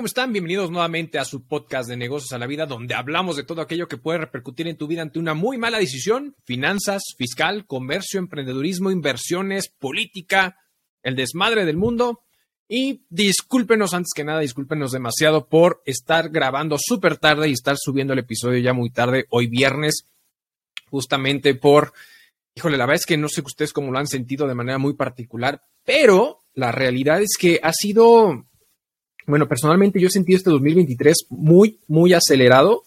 ¿Cómo están? Bienvenidos nuevamente a su podcast de negocios a la vida, donde hablamos de todo aquello que puede repercutir en tu vida ante una muy mala decisión, finanzas, fiscal, comercio, emprendedurismo, inversiones, política, el desmadre del mundo. Y discúlpenos antes que nada, discúlpenos demasiado por estar grabando súper tarde y estar subiendo el episodio ya muy tarde, hoy viernes, justamente por, híjole, la verdad es que no sé ustedes cómo lo han sentido de manera muy particular, pero la realidad es que ha sido bueno, personalmente yo he sentido este 2023 muy, muy acelerado.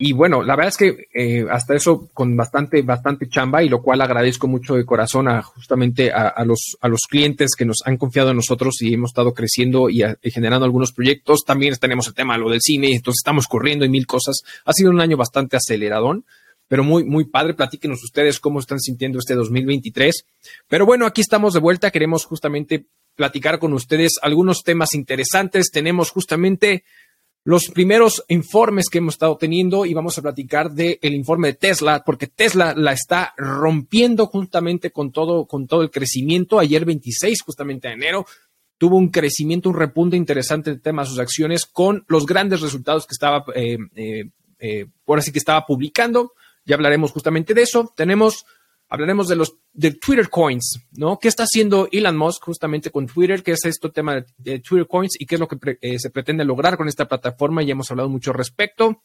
Y bueno, la verdad es que eh, hasta eso con bastante, bastante chamba y lo cual agradezco mucho de corazón a justamente a, los, a los clientes que nos han confiado en nosotros y hemos estado creciendo y, generando algunos proyectos. También tenemos el tema lo del cine, entonces estamos corriendo y mil cosas. Ha sido un año bastante aceleradón, pero muy, muy padre. Platíquenos ustedes cómo están sintiendo este 2023. Pero bueno, aquí estamos de vuelta. Queremos justamente platicar con ustedes algunos temas interesantes. Tenemos justamente los primeros informes que hemos estado teniendo y vamos a platicar del informe de Tesla, porque Tesla la está rompiendo justamente con todo, con todo el crecimiento. Ayer 26, justamente de enero, tuvo un crecimiento, un repunte interesante en tema de sus acciones con los grandes resultados que estaba, eh, eh, eh, que estaba publicando. Ya hablaremos justamente de eso. Tenemos hablaremos de los de Twitter Coins, ¿no? ¿Qué está haciendo Elon Musk justamente con Twitter? ¿Qué es este tema de, Twitter Coins y qué es lo que eh, se pretende lograr con esta plataforma? Ya hemos hablado mucho al respecto.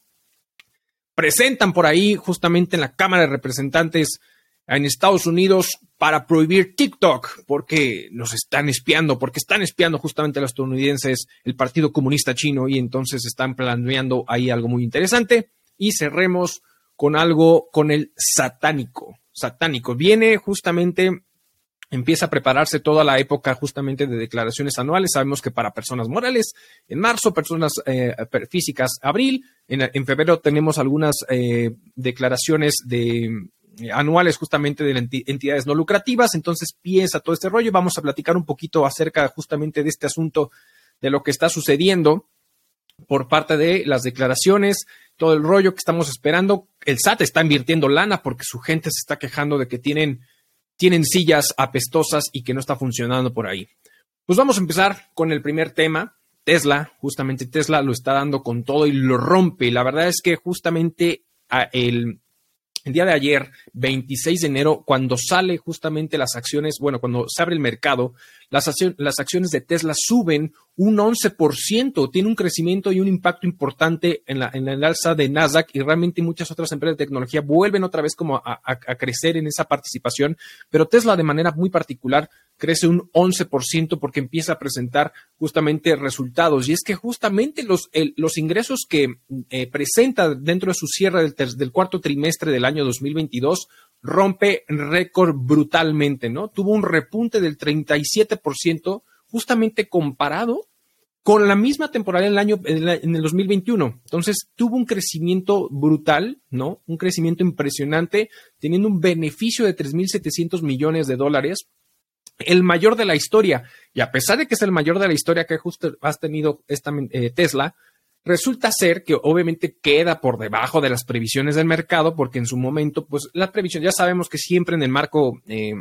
Presentan por ahí justamente en la Cámara de Representantes en Estados Unidos para prohibir TikTok porque nos están espiando, porque están espiando justamente a los estadounidenses, el Partido Comunista Chino y entonces están planeando ahí algo muy interesante. Y cerremos con algo con el satánico satánico. Viene justamente empieza a prepararse toda la época justamente de declaraciones anuales. Sabemos que para personas morales en marzo, personas eh, físicas abril, en, febrero tenemos algunas eh, declaraciones de eh, anuales justamente de entidades no lucrativas. Entonces piensa todo este rollo. Vamos a platicar un poquito acerca justamente de este asunto de lo que está sucediendo por parte de las declaraciones, todo el rollo que estamos esperando. El SAT está invirtiendo lana porque su gente se está quejando de que tienen, tienen sillas apestosas y que no está funcionando por ahí. Pues vamos a empezar con el primer tema. Tesla, justamente Tesla lo está dando con todo y lo rompe. La verdad es que justamente el, el día de ayer, 26 de enero, cuando sale justamente las acciones, bueno, cuando se abre el mercado, las, acciones de Tesla suben un 11%, tiene un crecimiento y un impacto importante en la, en el alza de Nasdaq y realmente muchas otras empresas de tecnología vuelven otra vez como a, a crecer en esa participación, pero Tesla de manera muy particular crece un 11% porque empieza a presentar justamente resultados. Y es que justamente los, los ingresos que eh, presenta dentro de su cierre del, del, cuarto trimestre del año 2022 rompe récord brutalmente, ¿no? Tuvo un repunte del 37% justamente comparado con la misma temporada del año en el 2021. Entonces tuvo un crecimiento brutal, ¿no? Un crecimiento impresionante, teniendo un beneficio de 3.700 millones de dólares el mayor de la historia. Y a pesar de que es el mayor de la historia que justo has tenido esta eh, Tesla, resulta ser que obviamente queda por debajo de las previsiones del mercado, porque en su momento, pues la previsión, ya sabemos que siempre en el marco eh,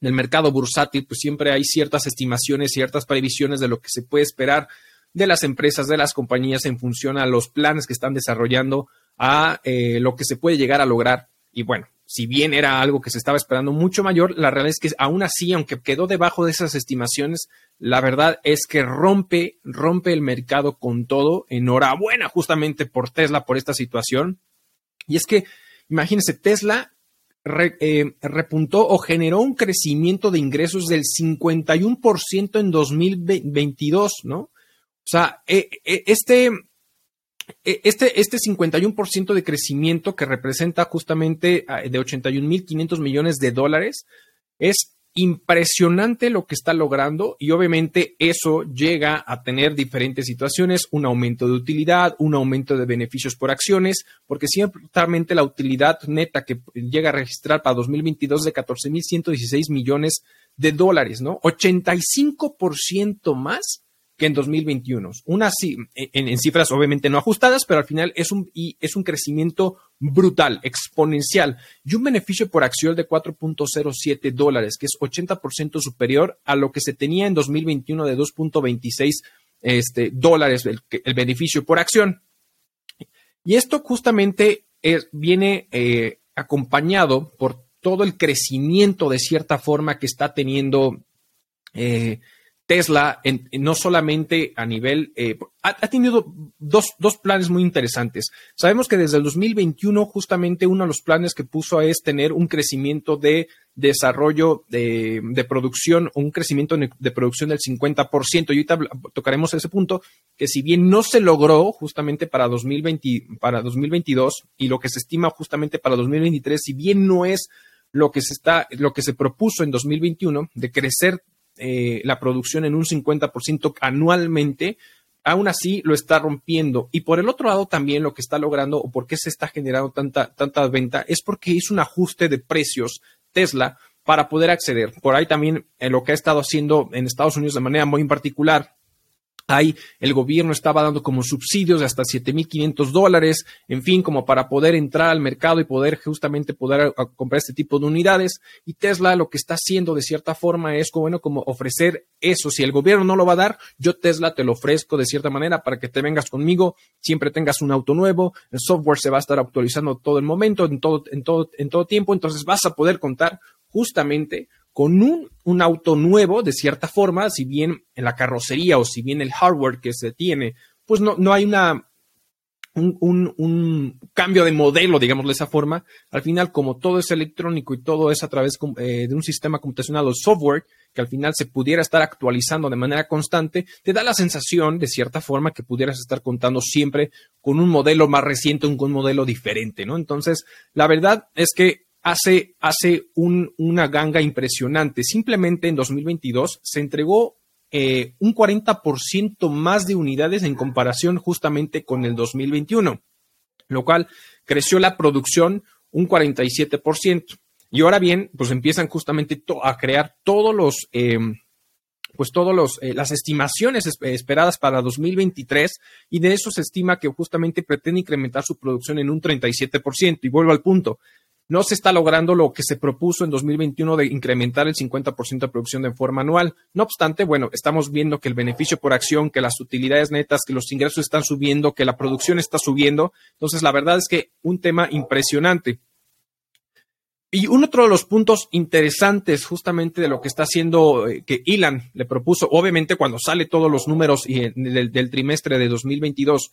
del mercado bursátil, pues siempre hay ciertas estimaciones, ciertas previsiones de lo que se puede esperar de las empresas, de las compañías en función a los planes que están desarrollando, a eh, lo que se puede llegar a lograr. Y bueno, si bien era algo que se estaba esperando mucho mayor, la realidad es que aún así, aunque quedó debajo de esas estimaciones, la verdad es que rompe, rompe el mercado con todo. Enhorabuena justamente por Tesla por esta situación. Y es que, imagínense, Tesla eh, repuntó o generó un crecimiento de ingresos del 51% en 2022, ¿no? O sea, eh, eh, este, este, este 51% de crecimiento que representa justamente ah, de 81.500 millones de dólares es impresionante lo que está logrando y obviamente eso llega a tener diferentes situaciones, un aumento de utilidad, un aumento de beneficios por acciones, porque ciertamente la utilidad neta que llega a registrar para 2022 de 14.116 millones de dólares, ¿no? 85% más que en 2021. Una en, en, cifras obviamente no ajustadas, pero al final es un, y es un crecimiento brutal, exponencial y un beneficio por acción de 4.07 dólares, que es 80% superior a lo que se tenía en 2021 de 2.26 este, dólares el, beneficio por acción. Y esto justamente viene eh, acompañado por todo el crecimiento de cierta forma que está teniendo eh, Tesla, no solamente a nivel, eh, ha, tenido dos, planes muy interesantes. Sabemos que desde el 2021 justamente uno de los planes que puso es tener un crecimiento de desarrollo de, producción, un crecimiento de producción del 50%. Y ahorita tocaremos ese punto, que si bien no se logró justamente para, 2020, para 2022 y lo que se estima justamente para 2023, si bien no es lo que se está, lo que se propuso en 2021 de crecer eh, la producción en un 50% anualmente, aún así lo está rompiendo. Y por el otro lado también lo que está logrando o por qué se está generando tanta, tanta venta es porque hizo un ajuste de precios Tesla para poder acceder. Por ahí también en lo que ha estado haciendo en Estados Unidos de manera muy particular Ahí el gobierno estaba dando como subsidios de hasta 7.500 dólares, en fin, como para poder entrar al mercado y poder justamente poder comprar este tipo de unidades. Y Tesla lo que está haciendo de cierta forma es como, bueno, como ofrecer eso. Si el gobierno no lo va a dar, yo Tesla te lo ofrezco de cierta manera para que te vengas conmigo, siempre tengas un auto nuevo, el software se va a estar actualizando todo el momento, en todo, en todo, en todo tiempo, entonces vas a poder contar justamente con un, auto nuevo, de cierta forma, si bien en la carrocería o si bien el hardware que se tiene, pues no, no hay una, un, cambio de modelo, digamos de esa forma. Al final, como todo es electrónico y todo es a través eh, de un sistema computacional o software, que al final se pudiera estar actualizando de manera constante, te da la sensación, de cierta forma, que pudieras estar contando siempre con un modelo más reciente, un, un modelo diferente, ¿no? Entonces, la verdad es que hace, hace una ganga impresionante. Simplemente en 2022 se entregó eh, un 40% más de unidades en comparación justamente con el 2021, lo cual creció la producción un 47%. Y ahora bien, pues empiezan justamente a crear todos los, em, pues todos los, eh, las estimaciones esperadas para 2023 y de eso se estima que justamente pretende incrementar su producción en un 37%. Y vuelvo al punto, no se está logrando lo que se propuso en 2021 de incrementar el 50% de producción de forma anual. No obstante, bueno, estamos viendo que el beneficio por acción, que las utilidades netas, que los ingresos están subiendo, que la producción está subiendo. Entonces, la verdad es que un tema impresionante. Y un otro de los puntos interesantes justamente de lo que está haciendo, eh, que Elon le propuso, obviamente cuando sale todos los números del, del, trimestre de 2022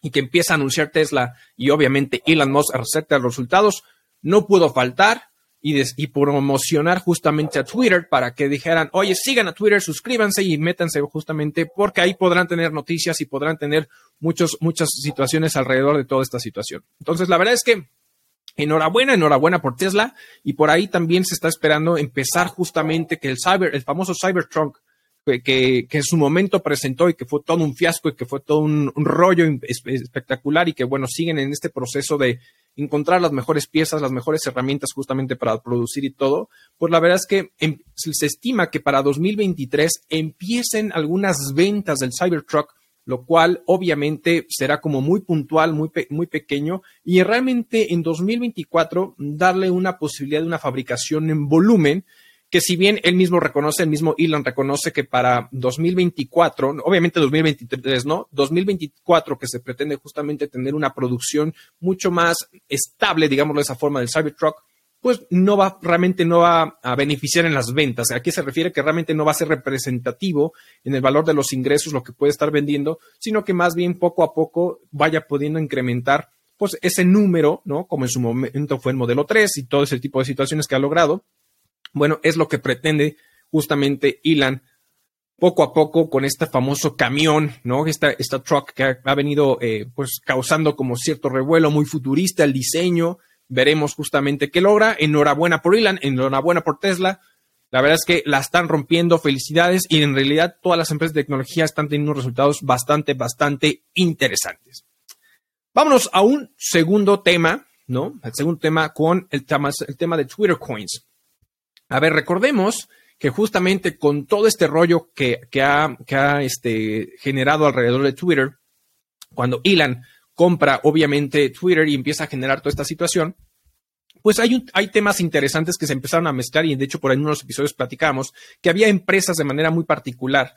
y que empieza a anunciar Tesla y obviamente Elon Musk acepta los resultados, no pudo faltar y, promocionar justamente a Twitter para que dijeran, oye, sigan a Twitter, suscríbanse y métanse justamente porque ahí podrán tener noticias y podrán tener muchos, muchas situaciones alrededor de toda esta situación. Entonces, la verdad es que enhorabuena, enhorabuena por Tesla y por ahí también se está esperando empezar justamente que el cyber, el famoso Cybertruck que, en su momento presentó y que fue todo un fiasco y que fue todo un rollo espectacular y que bueno, siguen en este proceso de encontrar las mejores piezas, las mejores herramientas justamente para producir y todo, pues la verdad es que em, se estima que para 2023 empiecen algunas ventas del Cybertruck, lo cual obviamente será como muy puntual, muy, muy pequeño, y realmente en 2024 darle una posibilidad de una fabricación en volumen que si bien él mismo reconoce, el mismo Elon reconoce que para 2024, obviamente 2023, ¿no? 2024 que se pretende justamente tener una producción mucho más estable, digámoslo de esa forma, del Cybertruck, pues no va, realmente no va a beneficiar en las ventas. Aquí se refiere que realmente no va a ser representativo en el valor de los ingresos, lo que puede estar vendiendo, sino que más bien poco a poco vaya pudiendo incrementar pues ese número, ¿no? Como en su momento fue el modelo 3 y todo ese tipo de situaciones que ha logrado, bueno, es lo que pretende justamente Elon poco a poco con este famoso camión, ¿no? Esta, esta truck que ha, venido eh, pues causando como cierto revuelo muy futurista el diseño. Veremos justamente qué logra. Enhorabuena por Elon, enhorabuena por Tesla. La verdad es que la están rompiendo, felicidades, y en realidad todas las empresas de tecnología están teniendo resultados bastante, bastante interesantes. Vámonos a un segundo tema, ¿no? El segundo tema con el tema, el tema de Twitter Coins. A ver, recordemos que justamente con todo este rollo que, ha, este, generado alrededor de Twitter, cuando Elon compra obviamente Twitter y empieza a generar toda esta situación, pues hay, hay temas interesantes que se empezaron a mezclar y de hecho por ahí en unos episodios platicamos que había empresas de manera muy particular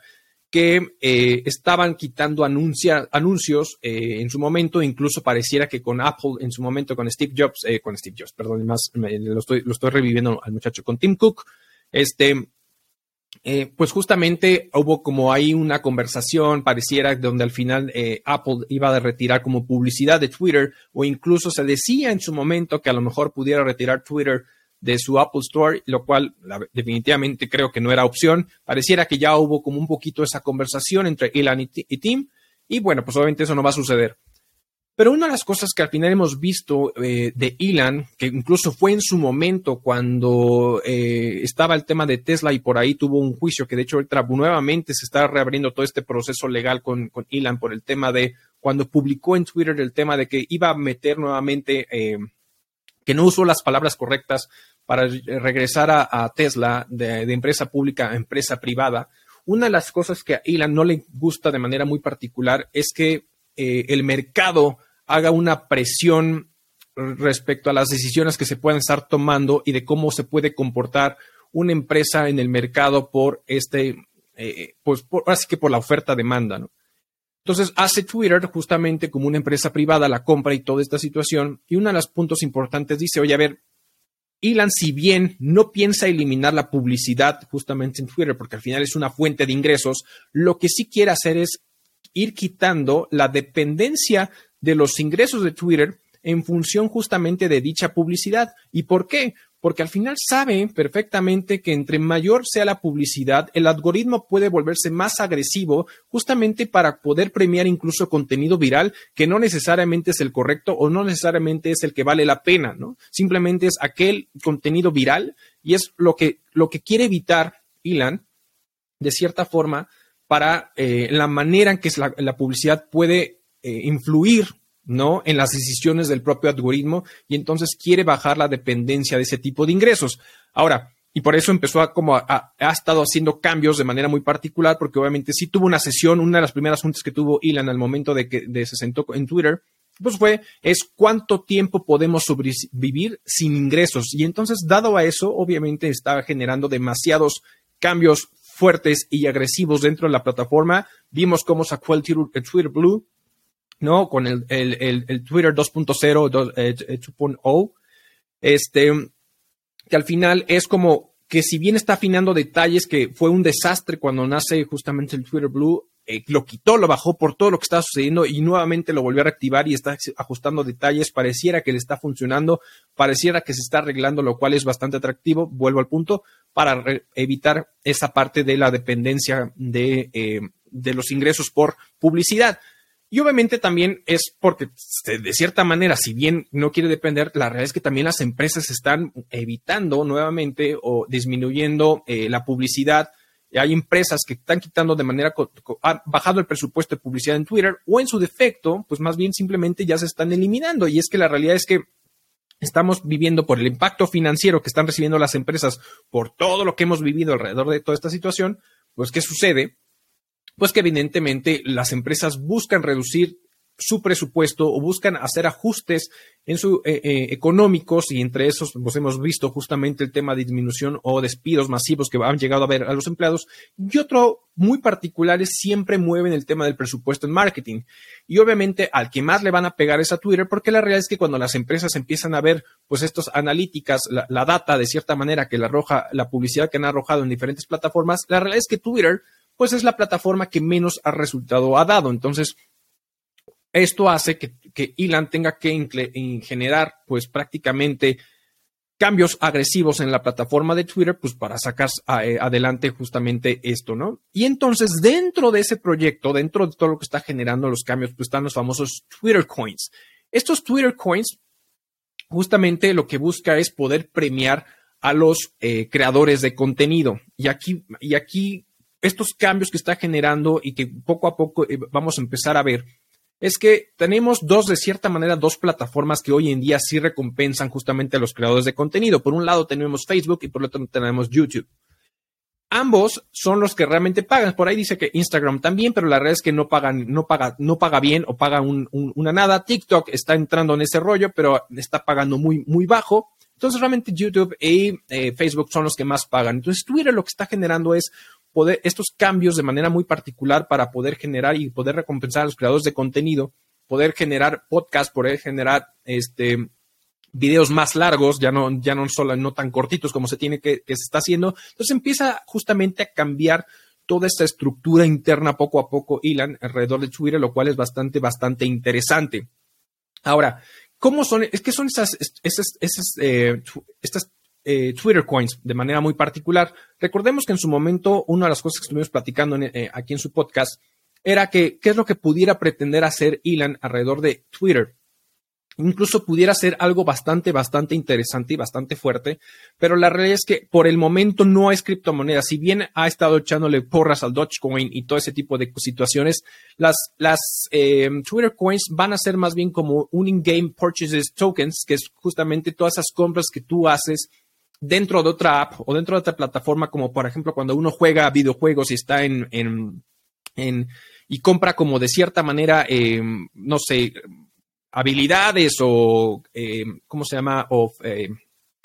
que eh, estaban quitando anuncios eh, en su momento, incluso pareciera que con Apple en su momento, con Steve Jobs, eh, con Steve Jobs, perdón, más lo, estoy, lo estoy reviviendo al muchacho, con Tim Cook, este, pues justamente hubo como ahí una conversación, pareciera, donde al final Apple iba a retirar como publicidad de Twitter, o incluso se decía en su momento que a lo mejor pudiera retirar Twitter de su Apple Store, lo cual definitivamente creo que no era opción. Pareciera que ya hubo como un poquito esa conversación entre Elon y, Tim, y bueno, pues obviamente eso no va a suceder. Pero una de las cosas que al final hemos visto eh, de Elon, que incluso fue en su momento cuando eh, estaba el tema de Tesla y por ahí tuvo un juicio, que de hecho ahorita nuevamente se está reabriendo todo este proceso legal con, con Elon por el tema de cuando publicó en Twitter el tema de que iba a meter nuevamente, eh, que no usó las palabras correctas para regresar a, Tesla de, empresa pública a empresa privada, una de las cosas que a Elon no le gusta de manera muy particular es que eh, el mercado haga una presión respecto a las decisiones que se pueden estar tomando y de cómo se puede comportar una empresa en el mercado por este, eh, pues así que por la oferta demanda, ¿no? Entonces hace Twitter justamente como una empresa privada la compra y toda esta situación y uno de los puntos importantes dice, oye, a ver, Elon, si bien no piensa eliminar la publicidad justamente en Twitter, porque al final es una fuente de ingresos, lo que sí quiere hacer es ir quitando la dependencia de los ingresos de Twitter en función justamente de dicha publicidad. ¿Y por qué? Porque al final sabe perfectamente que entre mayor sea la publicidad, el algoritmo puede volverse más agresivo justamente para poder premiar incluso contenido viral que no necesariamente es el correcto o no necesariamente es el que vale la pena, ¿no? Simplemente es aquel contenido viral y es lo que, lo que quiere evitar Elon, de cierta forma, para eh, la manera en que la, publicidad puede eh, influir ¿no? En las decisiones del propio algoritmo y entonces quiere bajar la dependencia de ese tipo de ingresos. Ahora, y por eso empezó a como ha estado haciendo cambios de manera muy particular, porque obviamente sí tuvo una sesión, una de las primeras juntas que tuvo Elon al momento de que se sentó en Twitter, pues fue, es cuánto tiempo podemos sobrevivir sin ingresos. Y entonces, dado a eso, obviamente estaba generando demasiados cambios fuertes y agresivos dentro de la plataforma. Vimos cómo sacó el Twitter Blue, ¿no? Con el, Twitter 2.0, 2.0, eh, este, que al final es como que si bien está afinando detalles, que fue un desastre cuando nace justamente el Twitter Blue, eh, lo quitó, lo bajó por todo lo que estaba sucediendo y nuevamente lo volvió a reactivar y está ajustando detalles, pareciera que le está funcionando, pareciera que se está arreglando, lo cual es bastante atractivo, vuelvo al punto, para evitar esa parte de la dependencia de, eh, de los ingresos por publicidad. Y obviamente también es porque, de cierta manera, si bien no quiere depender, la realidad es que también las empresas están evitando nuevamente o disminuyendo eh, la publicidad. Hay empresas que están quitando de manera, han bajado el presupuesto de publicidad en Twitter o en su defecto, pues más bien simplemente ya se están eliminando. Y es que la realidad es que estamos viviendo por el impacto financiero que están recibiendo las empresas por todo lo que hemos vivido alrededor de toda esta situación. Pues, ¿qué sucede? Pues que evidentemente las empresas buscan reducir su presupuesto o buscan hacer ajustes en su eh, eh, económicos y entre esos pues hemos visto justamente el tema de disminución o despidos masivos que han llegado a ver a los empleados. Y otro muy particular es siempre mueven el tema del presupuesto en marketing. Y obviamente al que más le van a pegar es a Twitter porque la realidad es que cuando las empresas empiezan a ver pues estos analíticas la, la data de cierta manera que la arroja la publicidad que han arrojado en diferentes plataformas la realidad es que Twitter pues es la plataforma que menos ha resultado ha dado. Entonces, esto hace que, que Elon tenga que generar, pues prácticamente cambios agresivos en la plataforma de Twitter, pues para sacar eh, adelante justamente esto, ¿no? Y entonces, dentro de ese proyecto, dentro de todo lo que está generando los cambios, pues están los famosos Twitter Coins. Estos Twitter Coins, justamente lo que busca es poder premiar a los eh, creadores de contenido. Y aquí, y aquí estos cambios que está generando y que poco a poco eh, vamos a empezar a ver, es que tenemos dos, de cierta manera, dos plataformas que hoy en día sí recompensan justamente a los creadores de contenido. Por un lado tenemos Facebook y por otro tenemos YouTube. Ambos son los que realmente pagan. Por ahí dice que Instagram también, pero la realidad es que no pagan, no paga, no paga bien o paga una nada. TikTok está entrando en ese rollo, pero está pagando muy, muy bajo. Entonces realmente YouTube y eh, Facebook son los que más pagan. Entonces Twitter lo que está generando es poder, estos cambios de manera muy particular para poder generar y poder recompensar a los creadores de contenido, poder generar podcast, poder generar este videos más largos, ya no, ya no solo no tan cortitos como se tiene que, que se está haciendo. Entonces empieza justamente a cambiar toda esta estructura interna poco a poco, Ilan, alrededor de Twitter, lo cual es bastante, bastante interesante. Ahora, ¿cómo son? Es que son esas, esas, esas eh, estas eh, Twitter coins de manera muy particular. Recordemos que en su momento, una de las cosas que estuvimos platicando eh, aquí en su podcast era que qué es lo que pudiera pretender hacer Elon alrededor de Twitter incluso pudiera ser algo bastante, bastante interesante y bastante fuerte, pero la realidad es que por el momento no es criptomoneda. Si bien ha estado echándole porras al Dogecoin y todo ese tipo de situaciones, las, las eh, Twitter Coins van a ser más bien como un in-game purchases tokens, que es justamente todas esas compras que tú haces dentro de otra app o dentro de otra plataforma, como por ejemplo cuando uno juega videojuegos y está en, en, en y compra como de cierta manera, eh, no sé, habilidades o, eh, ¿cómo se llama? O, eh,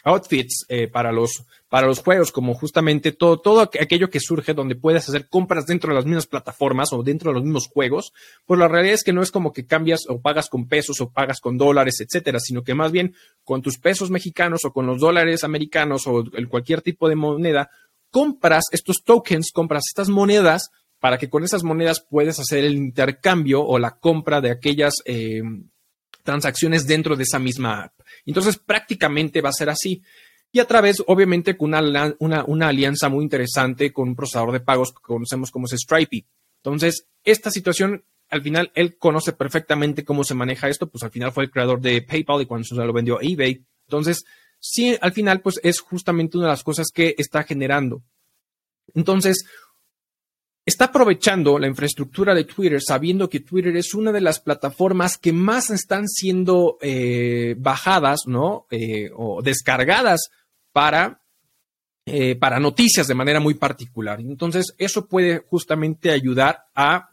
outfits eh, para, los, para los juegos, como justamente todo, todo aquello que surge donde puedes hacer compras dentro de las mismas plataformas o dentro de los mismos juegos, pues la realidad es que no es como que cambias o pagas con pesos o pagas con dólares, etcétera, sino que más bien con tus pesos mexicanos o con los dólares americanos o el, cualquier tipo de moneda, compras estos tokens, compras estas monedas para que con esas monedas puedes hacer el intercambio o la compra de aquellas transacciones dentro de esa misma app. Entonces, prácticamente va a ser así. Y a través, obviamente, con una, una, alianza muy interesante con un procesador de pagos que conocemos como es Stripe. Entonces, esta situación, al final, él conoce perfectamente cómo se maneja esto, pues al final fue el creador de PayPal y cuando se lo vendió a eBay. Entonces, sí, al final, pues es justamente una de las cosas que está generando. Entonces, está aprovechando la infraestructura de Twitter, sabiendo que Twitter es una de las plataformas que más están siendo eh, bajadas, ¿no? Eh, o descargadas para, eh, para noticias de manera muy particular. Entonces, eso puede justamente ayudar a,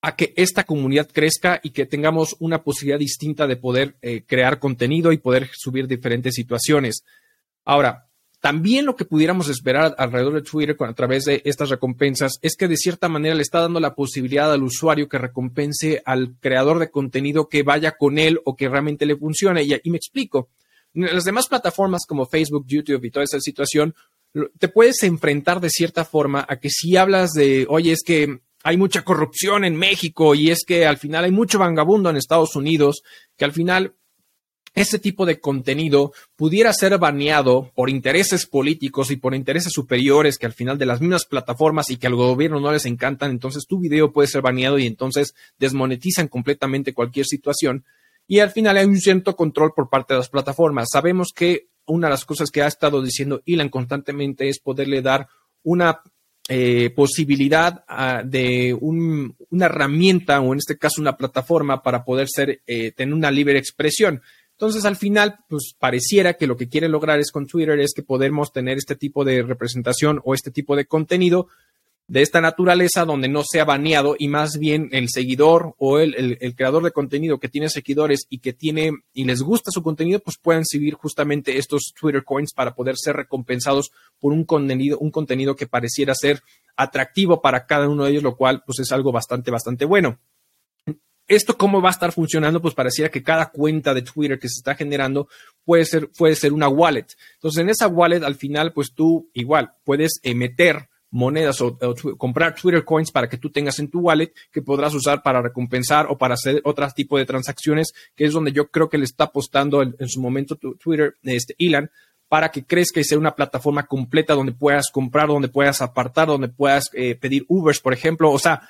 a que esta comunidad crezca y que tengamos una posibilidad distinta de poder crear contenido y poder subir diferentes situaciones. Ahora, también lo que pudiéramos esperar alrededor de Twitter a través de estas recompensas es que de cierta manera le está dando la posibilidad al usuario que recompense al creador de contenido que vaya con él o que realmente le funcione. Y, me explico. Las demás plataformas como Facebook, YouTube y toda esa situación, te puedes enfrentar de cierta forma a que si hablas de, oye, es que hay mucha corrupción en México y es que al final hay mucho vagabundo en Estados Unidos, que al final este tipo de contenido pudiera ser baneado por intereses políticos y por intereses superiores que al final de las mismas plataformas y que al gobierno no les encantan, entonces tu video puede ser baneado y entonces desmonetizan completamente cualquier situación. Y al final hay un cierto control por parte de las plataformas. Sabemos que una de las cosas que ha estado diciendo Elon constantemente es poderle dar una eh, posibilidad ah, de una herramienta o en este caso una plataforma para poder ser, eh, tener una libre expresión. Entonces, al final, pues pareciera que lo que quiere lograr es con Twitter es que podemos tener este tipo de representación o este tipo de contenido de esta naturaleza donde no sea baneado y más bien el seguidor o el, creador de contenido que tiene seguidores y que tiene y les gusta su contenido, pues puedan seguir justamente estos Twitter coins para poder ser recompensados por un contenido, un contenido que pareciera ser atractivo para cada uno de ellos, lo cual pues es algo bastante, bastante bueno. ¿Esto cómo va a estar funcionando? Pues pareciera que cada cuenta de Twitter que se está generando puede ser, puede ser una wallet. Entonces, en esa wallet, al final, pues tú igual puedes meter monedas o, comprar Twitter coins para que tú tengas en tu wallet que podrás usar para recompensar o para hacer otro tipo de transacciones, que es donde yo creo que le está apostando en, su momento Twitter, este Elon, para que crezca y sea una plataforma completa donde puedas comprar, donde puedas apartar, donde puedas eh, pedir Ubers, por ejemplo. O sea,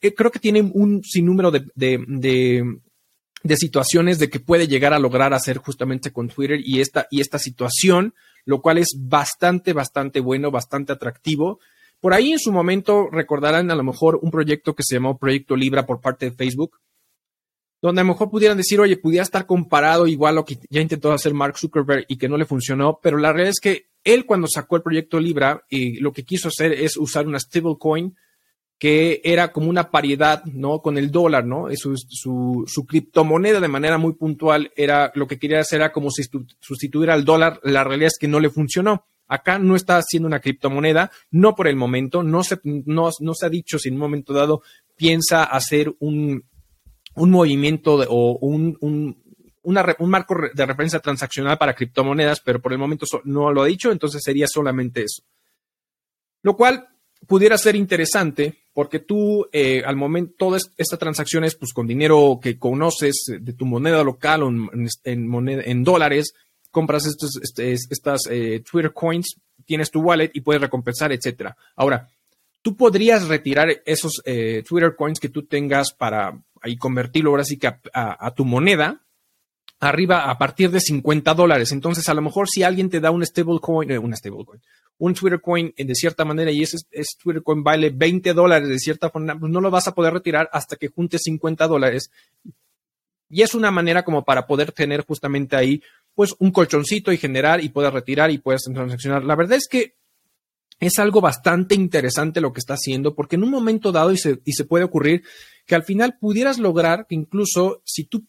eh, creo que tiene un sinnúmero de, de, situaciones de que puede llegar a lograr hacer justamente con Twitter y esta, y esta situación, lo cual es bastante, bastante bueno, bastante atractivo. Por ahí en su momento recordarán a lo mejor un proyecto que se llamó Proyecto Libra por parte de Facebook, donde a lo mejor pudieran decir, oye, pudiera estar comparado igual a lo que ya intentó hacer Mark Zuckerberg y que no le funcionó, pero la realidad es que él cuando sacó el proyecto Libra y lo que quiso hacer es usar una stablecoin que era como una paridad, ¿no? Con el dólar, ¿no? Su, su, su, criptomoneda de manera muy puntual era, lo que quería hacer era como si sustituir al dólar. La realidad es que no le funcionó. Acá no está haciendo una criptomoneda, no por el momento, no se, no, se ha dicho si en un momento dado piensa hacer un, un movimiento o un, un, un marco de referencia transaccional para criptomonedas, pero por el momento no lo ha dicho, entonces sería solamente eso. Lo cual pudiera ser interesante porque tú eh, al momento todas estas transacciones pues con dinero que conoces de tu moneda local o en, moneda, en dólares compras estos, este, estas eh, Twitter coins tienes tu wallet y puedes recompensar etcétera ahora tú podrías retirar esos eh, Twitter coins que tú tengas para ahí convertirlo ahora sí que a, tu moneda arriba a partir de 50 dólares. Entonces, a lo mejor si alguien te da un stablecoin, eh, un stablecoin, un Twitter coin de cierta manera y ese, ese Twitter coin vale 20 dólares de cierta forma, pues no lo vas a poder retirar hasta que juntes 50 dólares. Y es una manera como para poder tener justamente ahí, pues, un colchoncito y generar y poder retirar y puedes transaccionar. La verdad es que es algo bastante interesante lo que está haciendo, porque en un momento dado y se, y se puede ocurrir que al final pudieras lograr que incluso si tú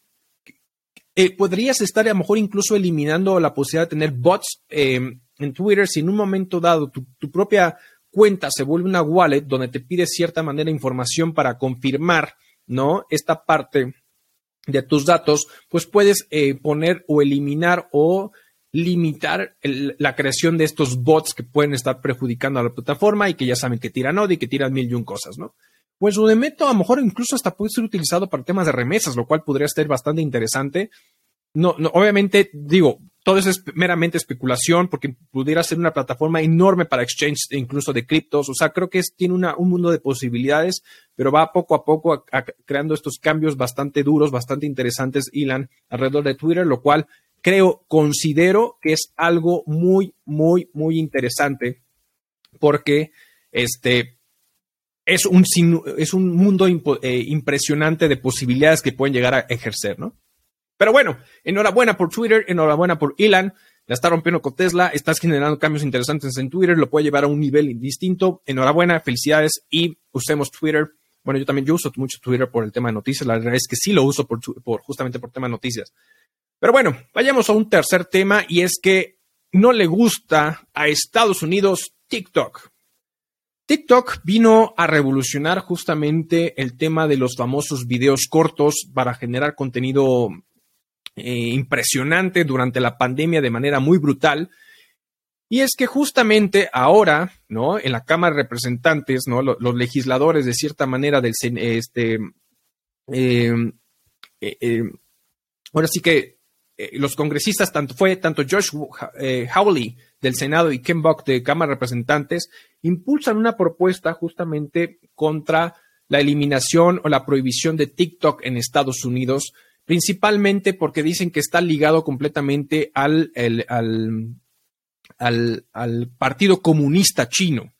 eh, podrías estar a lo mejor incluso eliminando la posibilidad de tener bots em, en Twitter si en un momento dado tu, propia cuenta se vuelve una wallet donde te pide cierta manera información para confirmar, ¿no? Esta parte de tus datos, pues puedes eh, poner o eliminar o limitar la creación de estos bots que pueden estar perjudicando a la plataforma y que ya saben que tiran odio y que tiran mil y un cosas, ¿no? Pues Udemeto a lo mejor incluso hasta puede ser utilizado para temas de remesas, lo cual podría ser bastante interesante. No, no, obviamente, digo, todo eso es meramente especulación porque pudiera ser una plataforma enorme para exchange, incluso de criptos. O sea, creo que tiene un mundo de posibilidades, pero va poco a poco creando estos cambios bastante duros, bastante interesantes, Ilan, alrededor de Twitter, lo cual creo, considero que es algo muy, muy, muy interesante porque este es un, es un mundo eh, impresionante de posibilidades que pueden llegar a ejercer, ¿no? Pero bueno, enhorabuena por Twitter, enhorabuena por Elon, la está rompiendo con Tesla, estás generando cambios interesantes en Twitter, lo puede llevar a un nivel distinto. Enhorabuena, felicidades y usemos Twitter. Bueno, yo también yo uso mucho Twitter por el tema de noticias, la verdad es que sí lo uso por, por justamente por tema de noticias. Pero bueno, vayamos a un tercer tema y es que no le gusta a Estados Unidos TikTok. TikTok vino a revolucionar justamente el tema de los famosos videos cortos para generar contenido eh, impresionante durante la pandemia de manera muy brutal. Y es que justamente ahora, ¿no? En la Cámara de Representantes, ¿no? Los, legisladores, de cierta manera, del este, eh, eh, ahora sí que los congresistas, tanto fue tanto Josh Hawley del Senado y Ken Buck de Cámara de Representantes, impulsan una propuesta justamente contra la eliminación o la prohibición de TikTok en Estados Unidos, principalmente porque dicen que está ligado completamente al, al, al Partido Comunista Chino.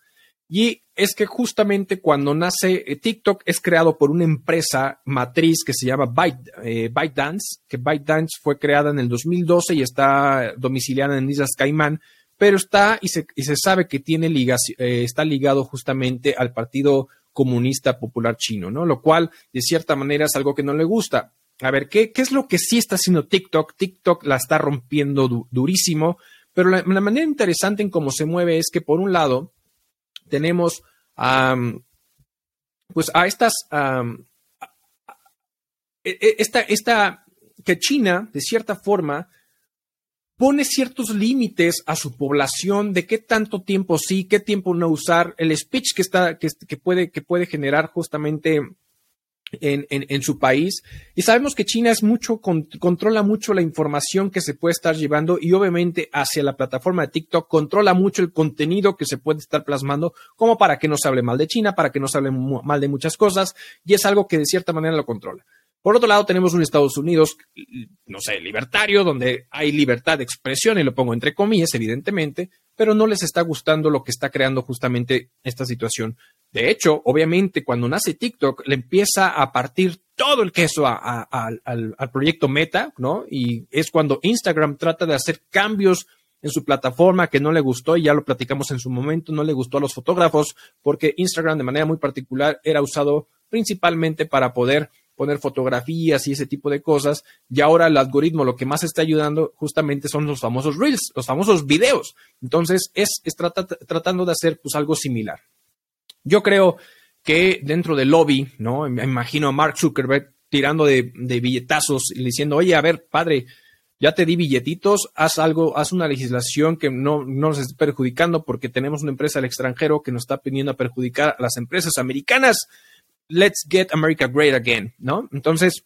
Y es que justamente cuando nace eh, TikTok es creado por una empresa matriz que se llama Byte, eh, ByteDance, que ByteDance fue creada en el 2012 y está domiciliada en Islas Caimán, pero está y se, y se sabe que tiene eh, está ligado justamente al Partido Comunista Popular Chino, ¿no? Lo cual, de cierta manera, es algo que no le gusta. A ver, ¿qué, qué es lo que sí está haciendo TikTok? TikTok la está rompiendo durísimo, pero la manera interesante en cómo se mueve es que, por un lado, tenemos pues a estas, e, e, esta, esta, que China, de cierta forma, pone ciertos límites a su población de qué tanto tiempo sí, qué tiempo no usar, el speech que está, que, que puede, que puede generar justamente en, su país. Y sabemos que China es mucho, controla mucho la información que se puede estar llevando y obviamente hacia la plataforma de TikTok controla mucho el contenido que se puede estar plasmando como para que no se hable mal de China, para que no se hable mal de muchas cosas y es algo que de cierta manera lo controla. Por otro lado, tenemos un Estados Unidos, no sé, libertario, donde hay libertad de expresión, y lo pongo entre comillas, evidentemente, pero no les está gustando lo que está creando justamente esta situación. De hecho, obviamente, cuando nace TikTok, le empieza a partir todo el queso al, al proyecto Meta, ¿no? Y es cuando Instagram trata de hacer cambios en su plataforma que no le gustó, y ya lo platicamos en su momento, no le gustó a los fotógrafos, porque Instagram de manera muy particular era usado principalmente para poder poner fotografías y ese tipo de cosas. Y ahora el algoritmo lo que más está ayudando justamente son los famosos reels, los famosos videos. Entonces es, tratando de hacer pues algo similar. Yo creo que dentro del lobby, ¿no? Me imagino a Mark Zuckerberg tirando de, billetazos y diciendo, oye, a ver, padre, ya te di billetitos, haz algo, haz una legislación que no, no nos esté perjudicando porque tenemos una empresa al extranjero que nos está pidiendo a perjudicar a las empresas americanas. Let's get America great again, ¿no? Entonces,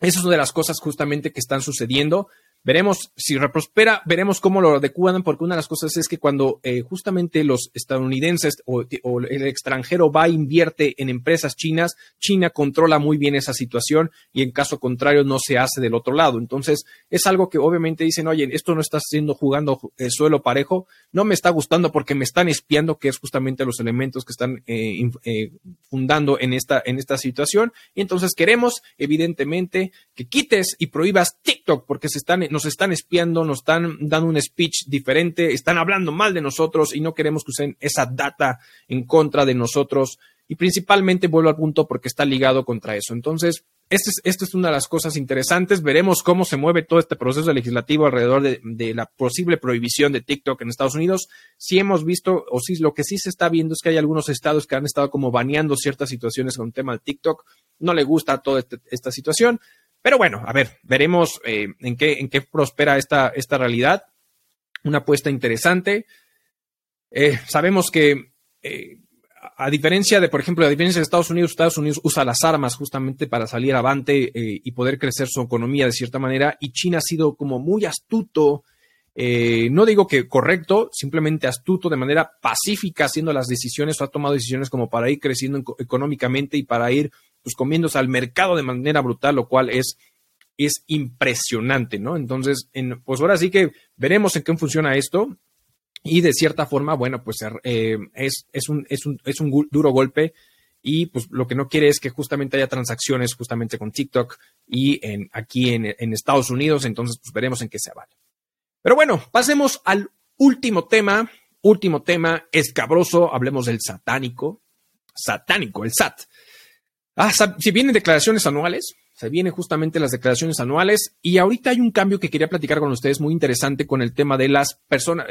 eso es una de las cosas justamente que están sucediendo. Veremos si reprospera, veremos cómo lo adecuan, porque una de las cosas es que cuando eh, justamente los estadounidenses o, el extranjero va e invierte en empresas chinas, China controla muy bien esa situación y en caso contrario no se hace del otro lado. Entonces, es algo que obviamente dicen, oye, esto no está siendo jugando el suelo parejo, no me está gustando porque me están espiando, que es justamente los elementos que están eh, eh, fundando en esta, en esta situación. Y entonces queremos, evidentemente, que quites y prohíbas TikTok porque se están nos están espiando, nos están dando un speech diferente, están hablando mal de nosotros y no queremos que usen esa data en contra de nosotros. Y principalmente vuelvo al punto porque está ligado contra eso. Entonces, esta es, una de las cosas interesantes. Veremos cómo se mueve todo este proceso legislativo alrededor de, de, la posible prohibición de TikTok en Estados Unidos. Si hemos visto, o si lo que sí se está viendo es que hay algunos estados que han estado como baneando ciertas situaciones con el tema de TikTok. No le gusta toda este, esta situación. Pero bueno, a ver, veremos eh, en, qué, en qué prospera esta, esta realidad. Una apuesta interesante. Eh, sabemos que, eh, a diferencia de, por ejemplo, a diferencia de Estados Unidos, Estados Unidos usa las armas justamente para salir avante y poder crecer su economía de cierta manera, y China ha sido como muy astuto. no digo que correcto, simplemente astuto de manera pacífica haciendo las decisiones o ha tomado decisiones como para ir creciendo económicamente y para ir pues comiéndose al mercado de manera brutal, lo cual es, es impresionante, ¿no? Entonces, en, pues ahora sí que veremos en qué funciona esto. Y de cierta forma, bueno, pues eh, es, es, un, es, un, es un duro golpe y pues lo que no quiere es que justamente haya transacciones justamente con TikTok y aquí en, en, Estados Unidos, entonces pues veremos en qué se avale. Pero bueno, pasemos al último tema, último tema escabroso, hablemos del satánico, satánico, el SAT. Ah, si vienen declaraciones anuales, se vienen justamente las declaraciones anuales y ahorita hay un cambio que quería platicar con ustedes muy interesante con el tema de las personas,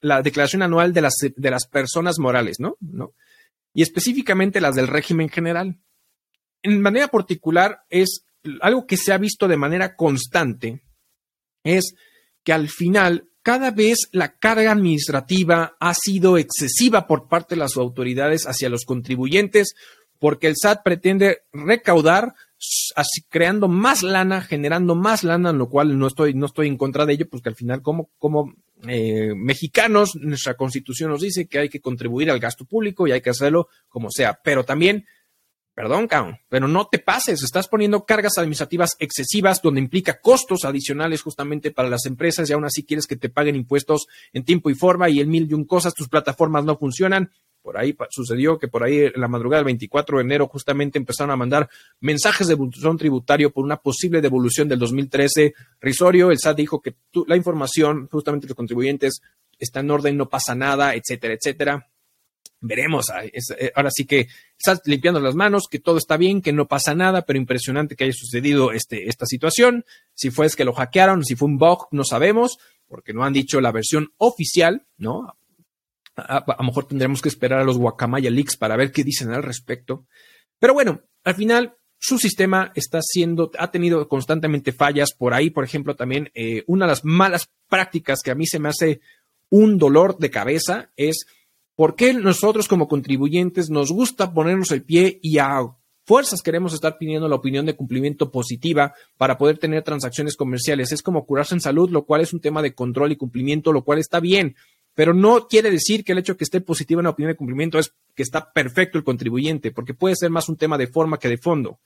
la declaración anual de las, de las personas morales, ¿no? ¿no? Y específicamente las del régimen general. En manera particular es algo que se ha visto de manera constante, es que al final cada vez la carga administrativa ha sido excesiva por parte de las autoridades hacia los contribuyentes porque el SAT pretende recaudar así creando más lana, generando más lana, en lo cual no estoy, no estoy en contra de ello, porque al final como, como eh, mexicanos, nuestra constitución nos dice que hay que contribuir al gasto público y hay que hacerlo como sea, pero también, perdón, pero no te pases, estás poniendo cargas administrativas excesivas donde implica costos adicionales justamente para las empresas y aún así quieres que te paguen impuestos en tiempo y forma y el mil y un cosas, tus plataformas no funcionan, por ahí sucedió que por ahí en la madrugada del 24 de enero justamente empezaron a mandar mensajes de evolución tributario por una posible devolución del 2013 risorio. El SAT dijo que la información justamente los contribuyentes está en orden, no pasa nada, etcétera, etcétera. Veremos, eh, ahora sí que estás limpiando las manos, que todo está bien, que no pasa nada, pero impresionante que haya sucedido este, esta situación. Si fue es que lo hackearon, si fue un bug, no sabemos, porque no han dicho la versión oficial, ¿no? A, lo mejor tendremos que esperar a los Guacamaya Leaks para ver qué dicen al respecto. Pero bueno, al final su sistema está siendo, ha tenido constantemente fallas. Por ahí, por ejemplo, también eh, una de las malas prácticas que a mí se me hace un dolor de cabeza es por qué nosotros como contribuyentes nos gusta ponernos el pie y a fuerzas queremos estar pidiendo la opinión de cumplimiento positiva para poder tener transacciones comerciales. Es como curarse en salud, lo cual es un tema de control y cumplimiento, lo cual está bien pero no quiere decir que el hecho de que esté positivo en la opinión de cumplimiento es que está perfecto el contribuyente, porque puede ser más un tema de forma que de fondo.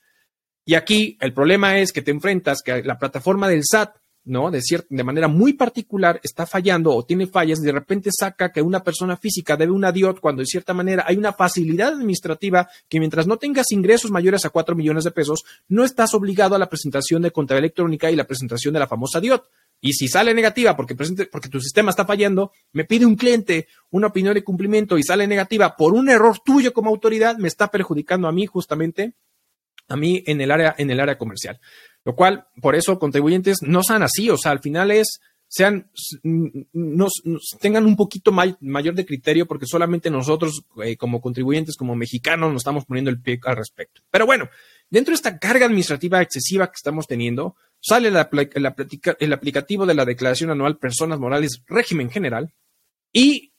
Y aquí el problema es que te enfrentas que la plataforma del SAT, ¿no? De, de manera muy particular está fallando o tiene fallas, de repente saca que una persona física debe una DIOT cuando de cierta manera hay una facilidad administrativa que mientras no tengas ingresos mayores a 4 millones de pesos, no estás obligado a la presentación de contabilidad electrónica y la presentación de la famosa DIOT. Y si sale negativa porque, porque tu sistema está fallando, me pide un cliente una opinión de cumplimiento y sale negativa por un error tuyo como autoridad, me está perjudicando a mí justamente a mí en el área, en el área comercial. Lo cual, por eso, contribuyentes no sean así, o sea, al final es, sean, nos, tengan un poquito mayor de criterio porque solamente nosotros eh, como contribuyentes, como mexicanos, nos estamos poniendo el pie al respecto. Pero bueno, dentro de esta carga administrativa excesiva que estamos teniendo, sale el, aplicativo de la declaración anual personas morales régimen general y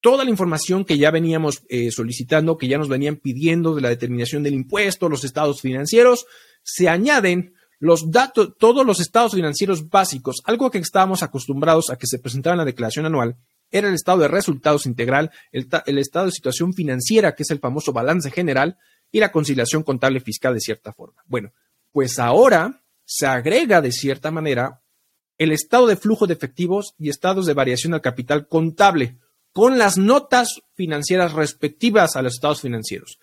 toda la información que ya veníamos eh, solicitando, que ya nos venían pidiendo de la determinación del impuesto, los estados financieros, se añaden los datos, todos los estados financieros básicos, algo que estábamos acostumbrados a que se presentara en la declaración anual, era el estado de resultados integral, el, el estado de situación financiera, que es el famoso balance general, y la conciliación contable fiscal de cierta forma. Bueno, pues ahora se agrega de cierta manera el estado de flujo de efectivos y estados de variación al capital contable, con las notas financieras respectivas a los estados financieros.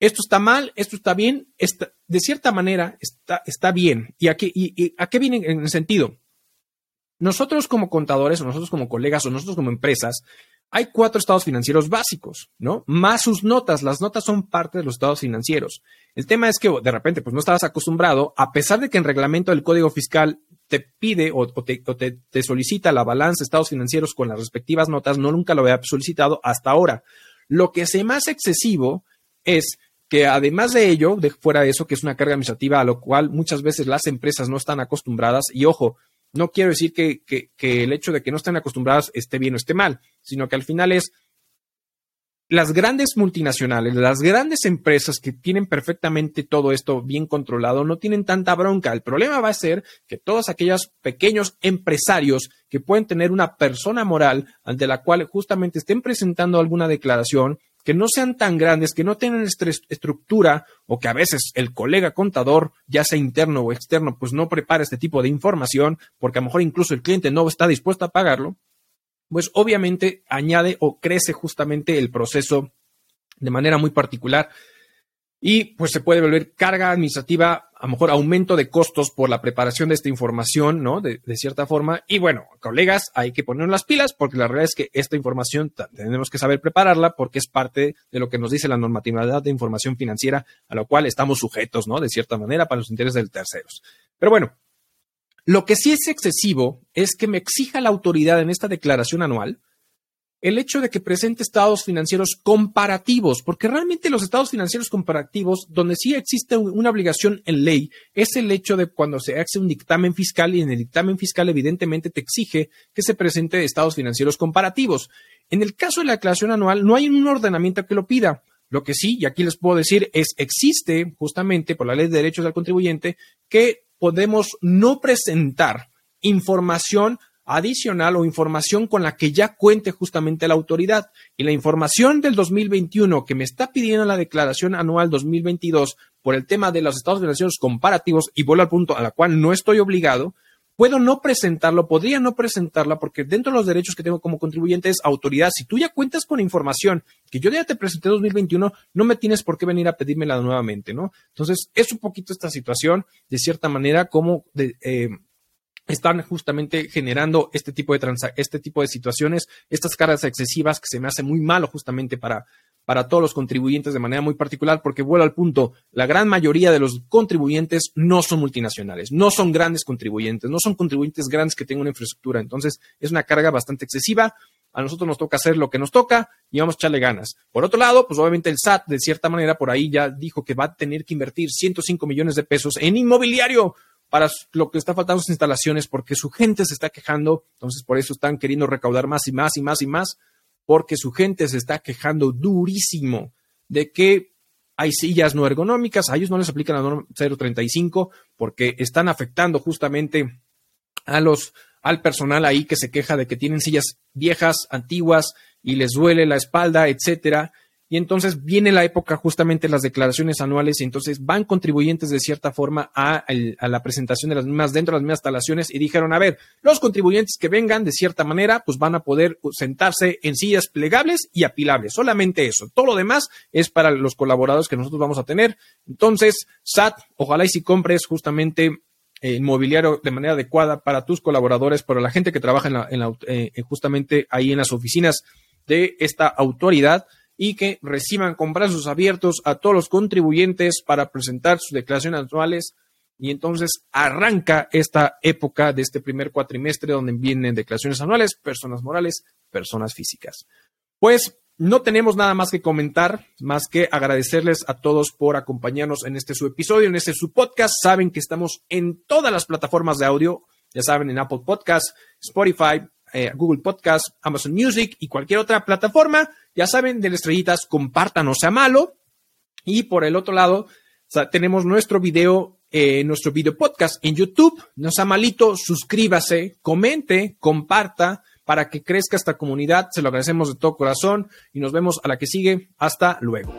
Esto está mal, esto está bien, de cierta manera está, bien. ¿Y a, qué, y, a qué viene en el sentido? Nosotros como contadores, o nosotros como colegas, o nosotros como empresas, hay cuatro estados financieros básicos, ¿no? Más sus notas. Las notas son parte de los estados financieros. El tema es que de repente, pues no estabas acostumbrado, a pesar de que en reglamento del Código Fiscal te pide o, te, solicita la balanza de estados financieros con las respectivas notas, no nunca lo había solicitado hasta ahora. Lo que se más excesivo es que además de ello, de fuera de eso, que es una carga administrativa a lo cual muchas veces las empresas no están acostumbradas, y ojo, no quiero decir que, el hecho de que no estén acostumbradas esté bien o esté mal, sino que al final es las grandes multinacionales, las grandes empresas que tienen perfectamente todo esto bien controlado, no tienen tanta bronca. El problema va a ser que todos aquellos pequeños empresarios que pueden tener una persona moral ante la cual justamente estén presentando alguna declaración, que no sean tan grandes, que no tengan estructura o que a veces el colega contador, ya sea interno o externo, pues no prepara este tipo de información, porque a lo mejor incluso el cliente no está dispuesto a pagarlo pues obviamente añade o crece justamente el proceso de manera muy particular y pues se puede volver carga administrativa, a lo mejor aumento de costos por la preparación de esta información, ¿no? De, cierta forma. Y bueno, colegas, hay que poner las pilas porque la realidad es que esta información tenemos que saber prepararla porque es parte de lo que nos dice la normatividad de información financiera a lo cual estamos sujetos, ¿no? De cierta manera para los intereses de terceros. Pero bueno, lo que sí es excesivo es que me exija la autoridad en esta declaración anual el hecho de que presente estados financieros comparativos, porque realmente los estados financieros comparativos, donde sí existe una obligación en ley, es el hecho de cuando se hace un dictamen fiscal y en el dictamen fiscal evidentemente te exige que se presente estados financieros comparativos. En el caso de la declaración anual, no hay un ordenamiento que lo pida. Lo que sí, y aquí les puedo decir, es existe justamente por la ley de derechos del contribuyente que podemos no presentar información adicional o información con la que ya cuente justamente la autoridad. Y la información del 2021 que me está pidiendo la declaración anual 2022 por el tema de los estados financieros comparativos, y vuelvo al punto a la cual no estoy obligado, puedo no presentarlo, podría no presentarla, porque dentro de los derechos que tengo como contribuyente es autoridad. Si tú ya cuentas con información que yo ya te presenté en 2021, no me tienes por qué venir a pedírmela nuevamente, ¿no? Entonces, es un poquito esta situación, de cierta manera, como de, eh, están justamente generando este tipo de este tipo de situaciones, estas cargas excesivas que se me hace muy malo justamente para, para todos los contribuyentes de manera muy particular, porque vuelvo al punto, la gran mayoría de los contribuyentes no son multinacionales, no son grandes contribuyentes, no son contribuyentes grandes que tengan una infraestructura. Entonces, es una carga bastante excesiva. A nosotros nos toca hacer lo que nos toca y vamos a echarle ganas. Por otro lado, pues obviamente el SAT, de cierta manera, por ahí ya dijo que va a tener que invertir 105 millones de pesos en inmobiliario para lo que está faltando sus instalaciones porque su gente se está quejando, entonces por eso están queriendo recaudar más y más y más y más porque su gente se está quejando durísimo de que hay sillas no ergonómicas, a ellos no les aplican la norma 035 porque están afectando justamente a los al personal ahí que se queja de que tienen sillas viejas, antiguas y les duele la espalda, etcétera. Y entonces viene la época justamente las declaraciones anuales y entonces van contribuyentes de cierta forma a, la presentación de las mismas dentro de las mismas instalaciones y dijeron, a ver, los contribuyentes que vengan de cierta manera pues van a poder sentarse en sillas plegables y apilables, solamente eso. Todo lo demás es para los colaboradores que nosotros vamos a tener. Entonces, SAT, ojalá y si compres justamente eh, mobiliario de manera adecuada para tus colaboradores, para la gente que trabaja en la, en la, eh, justamente ahí en las oficinas de esta autoridad, y que reciban con brazos abiertos a todos los contribuyentes para presentar sus declaraciones anuales. Y entonces arranca esta época de este primer cuatrimestre donde vienen declaraciones anuales, personas morales, personas físicas. Pues no tenemos nada más que comentar, más que agradecerles a todos por acompañarnos en este su episodio, en este su podcast. Saben que estamos en todas las plataformas de audio, ya saben, en Apple Podcasts, Spotify, eh, Google Podcasts, Amazon Music y cualquier otra plataforma. Ya saben, de las estrellitas, compartan, no sea malo. Y por el otro lado, tenemos nuestro video, eh, nuestro video podcast en YouTube. No sea malito, suscríbase, comente, comparta para que crezca esta comunidad. Se lo agradecemos de todo corazón y nos vemos a la que sigue. Hasta luego.